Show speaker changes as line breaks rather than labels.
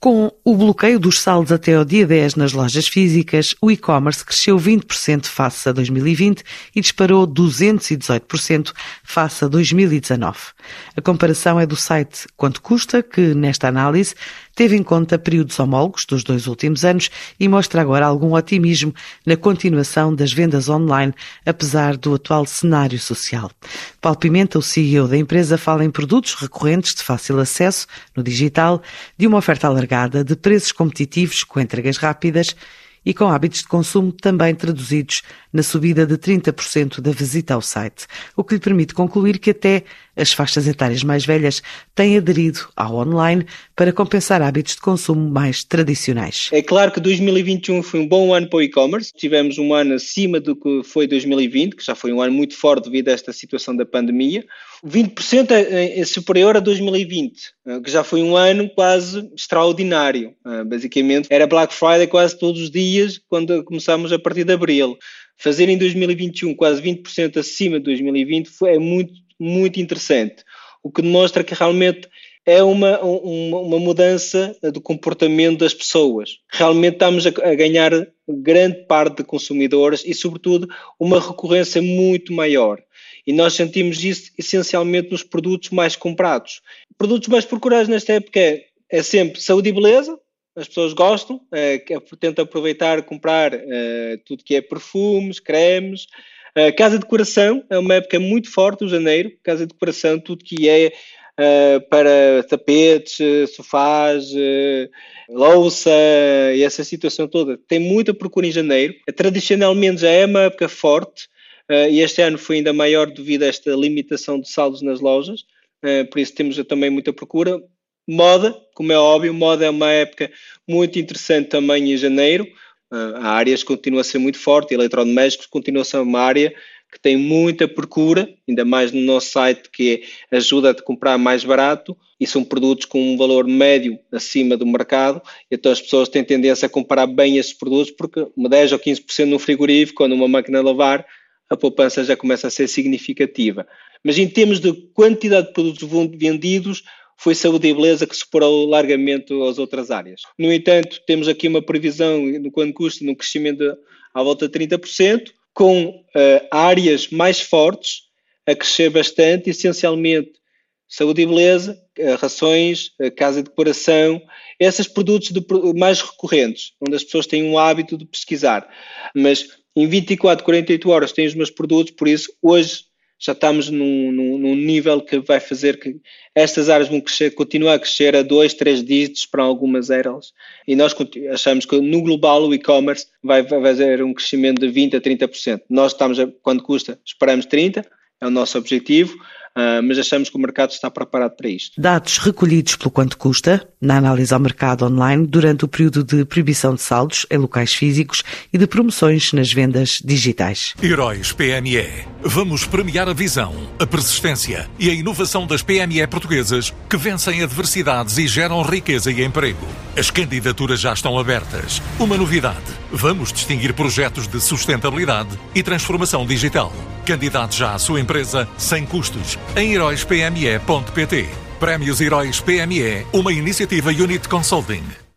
Com o bloqueio dos saldos até ao dia 10 nas lojas físicas, o e-commerce cresceu 20% face a 2020 e disparou 218% face a 2019. A comparação é do site Quanto Custa, que, nesta análise, teve em conta períodos homólogos dos dois últimos anos e mostra agora algum otimismo na continuação das vendas online, apesar do atual cenário social. Paulo Pimenta, o CEO da empresa, fala em produtos recorrentes de fácil acesso no digital, de uma oferta alargada, de preços competitivos com entregas rápidas e com hábitos de consumo também traduzidos na subida de 30% da visita ao site, o que lhe permite concluir que até as faixas etárias mais velhas têm aderido ao online para compensar hábitos de consumo mais tradicionais.
É claro que 2021 foi um bom ano para o e-commerce. Tivemos um ano acima do que foi 2020, que já foi um ano muito forte devido a esta situação da pandemia. 20% é, é superior a 2020, eh, que já foi um ano quase extraordinário. Eh, basicamente, era Black Friday quase todos os dias, quando começámos a partir de abril. Fazer em 2021 quase 20% acima de 2020 foi, é muito, muito interessante, o que demonstra que realmente é uma, uma, uma, mudança do comportamento das pessoas. Realmente estamos a, a, ganhar grande parte de consumidores e, sobretudo, uma recorrência muito maior. E nós sentimos isso essencialmente nos produtos mais comprados. Produtos mais procurados nesta época é, é sempre saúde e beleza, as pessoas gostam, é, tentam aproveitar comprar é, tudo que é perfumes, cremes. Uh, casa de decoração é uma época muito forte, o janeiro. Casa de decoração, tudo que é uh, para tapetes, sofás, uh, louça e essa situação toda. Tem muita procura em janeiro. Tradicionalmente já é uma época forte e este ano foi ainda maior devido a esta limitação de saldos nas lojas. por isso temos também muita procura. Moda, como é óbvio, moda é uma época muito interessante também em janeiro. Uh, a áreas continua a ser muito forte, eletrodomésticos continua a ser uma área que tem muita procura, ainda mais no nosso site, que ajuda a comprar mais barato e são produtos com um valor médio acima do mercado. Então as pessoas têm tendência a comprar bem esses produtos porque uma 10 ou 15% no frigorífico ou numa máquina de lavar, a poupança já começa a ser significativa. Mas em termos de quantidade de produtos vendidos, foi saúde e beleza que superou largamente as outras áreas. No entanto, temos aqui uma previsão no quanto custa no crescimento à volta de 30%, com uh, áreas mais fortes a crescer bastante, essencialmente saúde e beleza, uh, rações, uh, casa de decoração, esses produtos de, mais recorrentes, onde as pessoas têm um hábito de pesquisar. Mas em 24, 48 horas têm os meus produtos, por isso hoje já estamos num, num, num, nível que vai fazer que estas áreas vão crescer, continuar a crescer a dois, três dígitos para algumas eras. E nós achamos que no global o e-commerce vai, vai fazer um crescimento de 20% a 30%. Nós estamos, a, quando custa, esperamos 30%, é o nosso objetivo. Uh, mas achamos que o mercado está preparado para isto.
Dados recolhidos pelo quanto custa, na análise ao mercado online, durante o período de proibição de saldos em locais físicos e de promoções nas vendas digitais.
Heróis PME. Vamos premiar a visão, a persistência e a inovação das PME portuguesas que vencem adversidades e geram riqueza e emprego. As candidaturas já estão abertas. Uma novidade: vamos distinguir projetos de sustentabilidade e transformação digital. Candidate já à sua empresa sem custos em heróispme.pt. Prémios Heróis PME, uma iniciativa Unit Consulting.